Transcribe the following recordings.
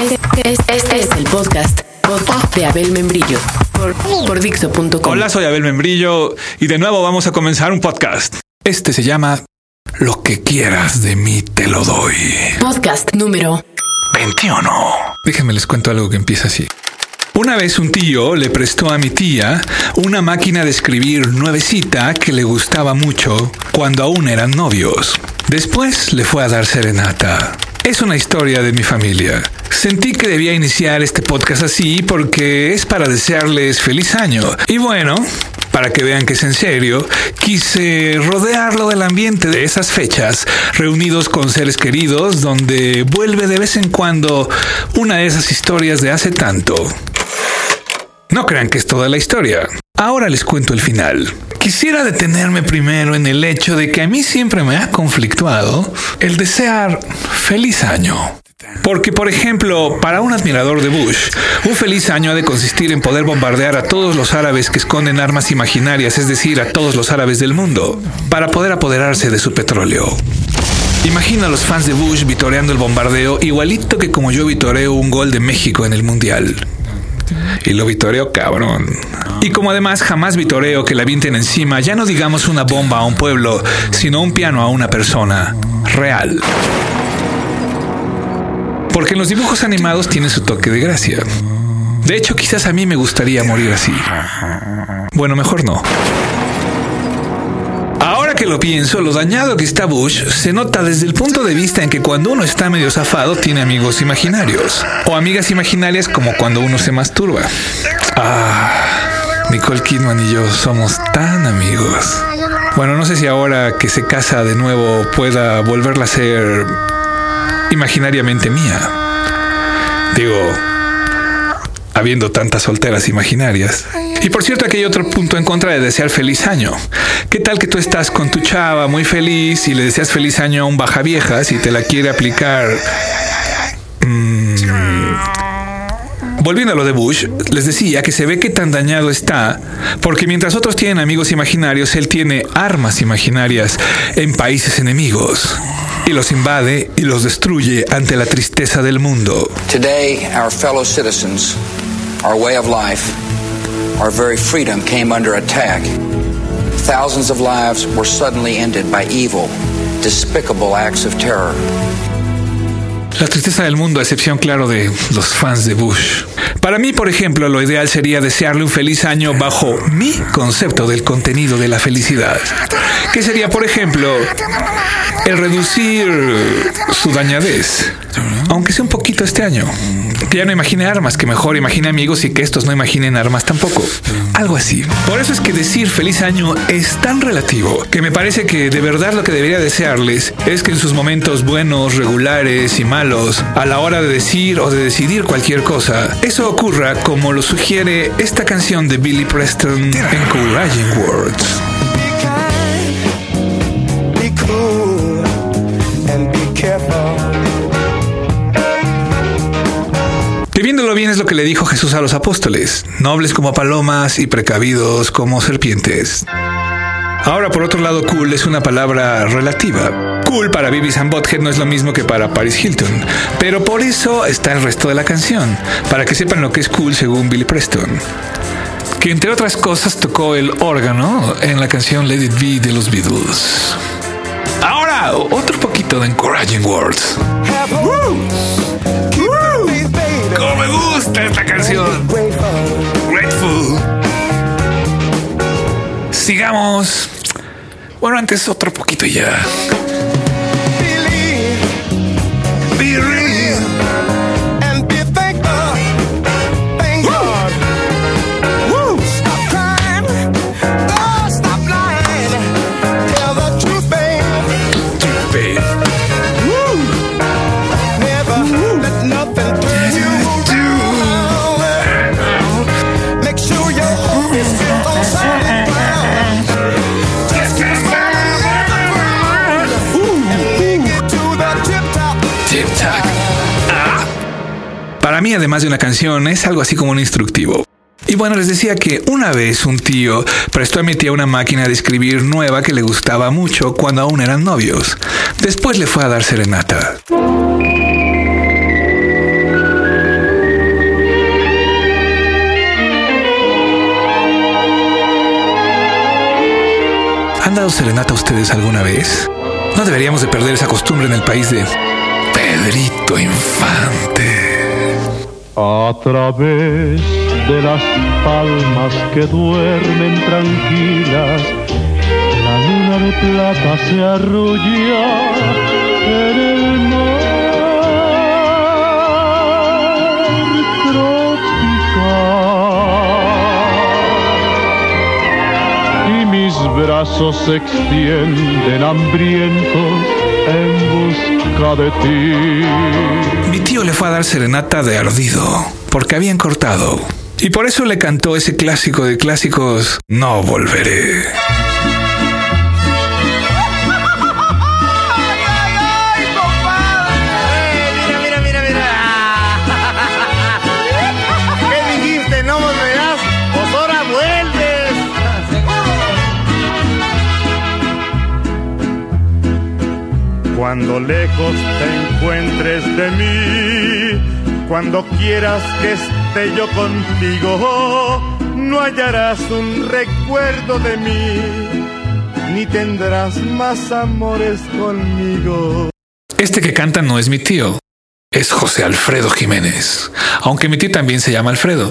Este, este es el podcast, podcast de Abel Membrillo por, por Dixo.com. Hola, soy Abel Membrillo y de nuevo vamos a comenzar un podcast. Este se llama Lo que quieras de mí te lo doy. Podcast número 21. Déjenme les cuento algo que empieza así. Una vez un tío le prestó a mi tía una máquina de escribir nuevecita que le gustaba mucho cuando aún eran novios. Después le fue a dar serenata. Es una historia de mi familia. Sentí que debía iniciar este podcast así porque es para desearles feliz año. Y bueno, para que vean que es en serio, quise rodearlo del ambiente de esas fechas, reunidos con seres queridos, donde vuelve de vez en cuando una de esas historias de hace tanto. No crean que es toda la historia. Ahora les cuento el final. Quisiera detenerme primero en el hecho de que a mí siempre me ha conflictuado el desear feliz año. Porque, por ejemplo, para un admirador de Bush, un feliz año ha de consistir en poder bombardear a todos los árabes que esconden armas imaginarias, es decir, a todos los árabes del mundo, para poder apoderarse de su petróleo. Imagina a los fans de Bush vitoreando el bombardeo igualito que como yo vitoreo un gol de México en el Mundial. Y lo vitoreo cabrón. Y como además jamás vitoreo que la avienten encima, ya no digamos una bomba a un pueblo, sino un piano a una persona real. Porque en los dibujos animados tiene su toque de gracia. De hecho, quizás a mí me gustaría morir así. Bueno, mejor no. Ahora que lo pienso, lo dañado que está Bush se nota desde el punto de vista en que cuando uno está medio zafado tiene amigos imaginarios. O amigas imaginarias como cuando uno se masturba. Ah, Nicole Kidman y yo somos tan amigos. Bueno, no sé si ahora que se casa de nuevo pueda volverla a ser imaginariamente mía. Digo, habiendo tantas solteras imaginarias. Y por cierto, aquí hay otro punto en contra de desear feliz año. ¿Qué tal que tú estás con tu chava muy feliz y le deseas feliz año a un baja vieja si te la quiere aplicar? Mm. Volviendo a lo de Bush, les decía que se ve que tan dañado está, porque mientras otros tienen amigos imaginarios, él tiene armas imaginarias en países enemigos y los invade y los destruye ante la tristeza del mundo. Today, our fellow citizens, our way of life, our very freedom came under attack. Thousands of lives were suddenly ended by evil, despicable acts of terror. La tristeza del mundo, a excepción, claro, de los fans de Bush. Para mí, por ejemplo, lo ideal sería desearle un feliz año bajo mi concepto del contenido de la felicidad. Que sería, por ejemplo, el reducir su dañadez. Aunque sea un poquito este año. Que ya no imagine armas, que mejor imagine amigos y que estos no imaginen armas tampoco. Algo así. Por eso es que decir feliz año es tan relativo que me parece que de verdad lo que debería desearles es que en sus momentos buenos, regulares y malos, a la hora de decir o de decidir cualquier cosa, eso ocurra como lo sugiere esta canción de Billy Preston, Encouraging Words. Bien es lo que le dijo Jesús a los apóstoles, nobles como palomas y precavidos como serpientes. Ahora, por otro lado, cool es una palabra relativa. Cool para Beavis and Butthead no es lo mismo que para Paris Hilton, pero por eso está el resto de la canción, para que sepan lo que es cool según Billy Preston. Que entre otras cosas tocó el órgano en la canción Let It Be de los Beatles. Ahora, otro poquito de Encouraging Words. Esta canción! Grateful. Grateful. Sigamos. Bueno, antes otro poquito ya. mí, además de una canción, es algo así como un instructivo. Y bueno, les decía que una vez un tío prestó a mi tía una máquina de escribir nueva que le gustaba mucho cuando aún eran novios. Después le fue a dar serenata. ¿Han dado serenata a ustedes alguna vez? No deberíamos de perder esa costumbre en el país de Pedrito Infante. A través de las palmas que duermen tranquilas, la luna de plata se arrulla en el mar tropical. Y mis brazos se extienden hambrientos en busca de ti. Mi tío le fue a dar serenata de ardido, porque habían cortado. Y por eso le cantó ese clásico de clásicos, No volveré. Lejos te encuentres de mí, cuando quieras que esté yo contigo, no hallarás un recuerdo de mí, ni tendrás más amores conmigo. Este que canta no es mi tío, es José Alfredo Jiménez. Aunque mi tío también se llama Alfredo.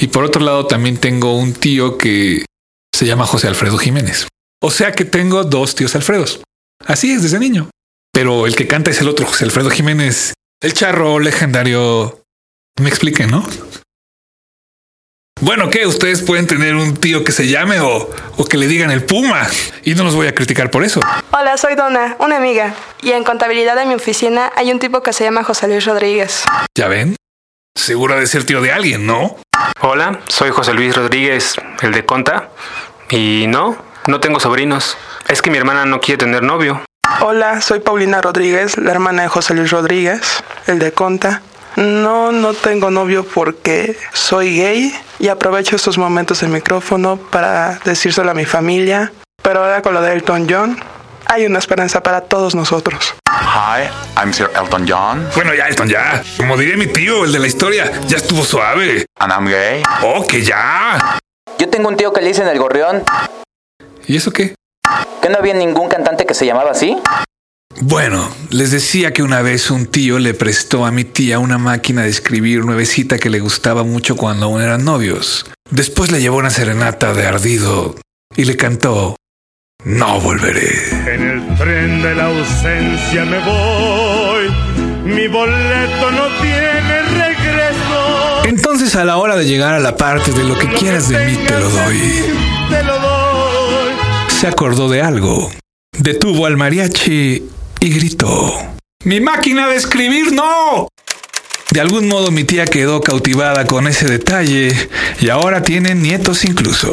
Y por otro lado también tengo un tío que se llama José Alfredo Jiménez. O sea que tengo dos tíos Alfredos. Así es desde niño. Pero el que canta es el otro, José Alfredo Jiménez. El charro legendario. Me expliquen, ¿no? Bueno, ¿qué? Ustedes pueden tener un tío que se llame o, o que le digan el Puma. Y no los voy a criticar por eso. Hola, soy Donna, una amiga. Y en contabilidad de mi oficina hay un tipo que se llama José Luis Rodríguez. ¿Ya ven? Seguro de ser tío de alguien, ¿no? Hola, soy José Luis Rodríguez, el de Conta. Y no, no tengo sobrinos. Es que mi hermana no quiere tener novio. Hola, soy Paulina Rodríguez, la hermana de José Luis Rodríguez, el de Conta. No, no tengo novio porque soy gay y aprovecho estos momentos del micrófono para decírselo a mi familia. Pero ahora con lo de Elton John, hay una esperanza para todos nosotros. Hi, I'm Sir Elton John, Bueno, ya, Elton, ya. Como diría mi tío, el de la historia, ya estuvo suave. and I'm gay. Oh, que ya. Yo tengo un tío que le dicen el gorrión. ¿Y eso qué? ¿Que no había ningún cantante que se llamaba así? Bueno, les decía que una vez un tío le prestó a mi tía una máquina de escribir nuevecita que le gustaba mucho cuando aún eran novios. Después le llevó una serenata de ardido y le cantó No volveré. En el tren de la ausencia me voy, mi boleto no tiene regreso. Entonces a la hora de llegar a la parte de lo que quieras de mí te lo doy, Te lo doy. Se acordó de algo. Detuvo al mariachi y gritó. ¡Mi máquina de escribir no! De algún modo mi tía quedó cautivada con ese detalle y ahora tienen nietos incluso.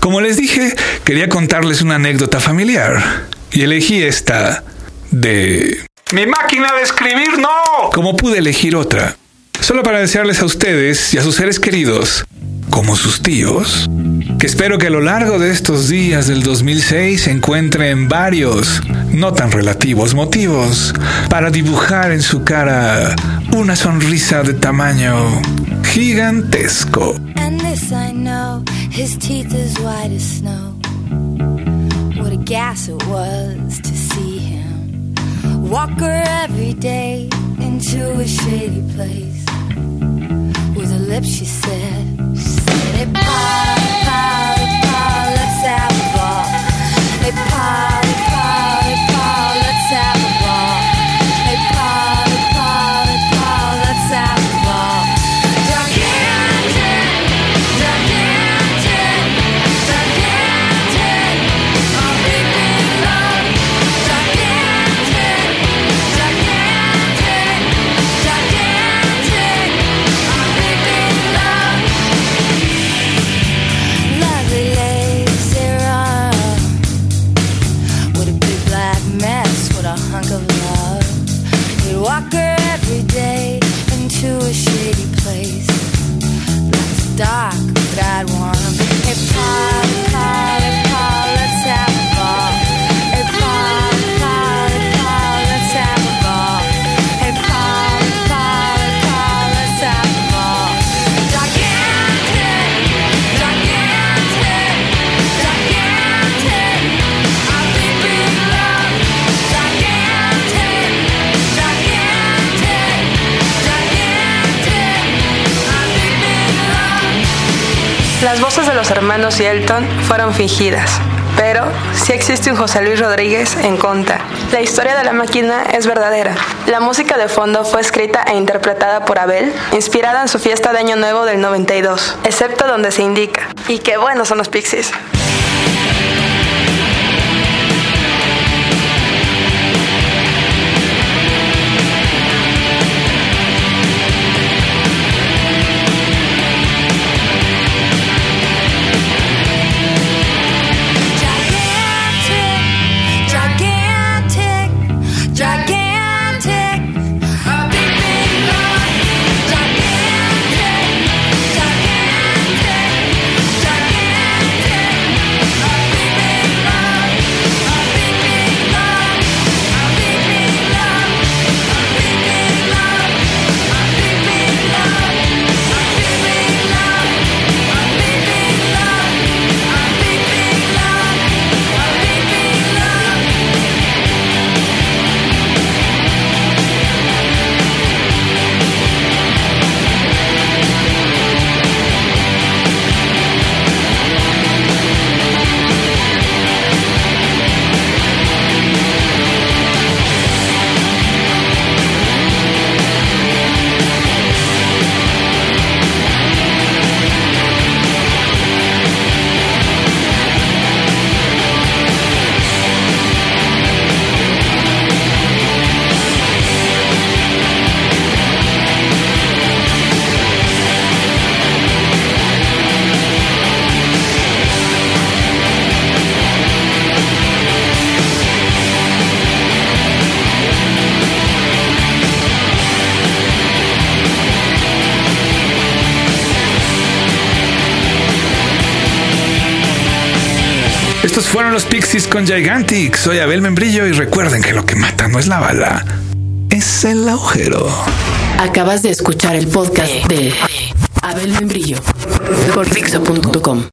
Como les dije, quería contarles una anécdota familiar y elegí esta de... ¡Mi máquina de escribir no! Como pude elegir otra. Solo para desearles a ustedes y a sus seres queridos, como sus tíos, que espero que a lo largo de estos días del 2006 se encuentren varios, no tan relativos motivos, para dibujar en su cara una sonrisa de tamaño gigantesco. And this I know, his teeth as white as snow. What a gas it was to see him walk her every day into a shady place. With her lips, she said, she said, Las voces de los hermanos y Elton fueron fingidas, pero sí existe un José Luis Rodríguez en Conta. La historia de la máquina es verdadera. La música de fondo fue escrita e interpretada por Abel, inspirada en su fiesta de Año Nuevo del 92, excepto donde se indica. Y qué buenos son los Pixies. Estos fueron los Pixies con Gigantic. Soy Abel Membrillo y recuerden que lo que mata no es la bala, es el agujero. Acabas de escuchar el podcast de Abel Membrillo por Dixo.com.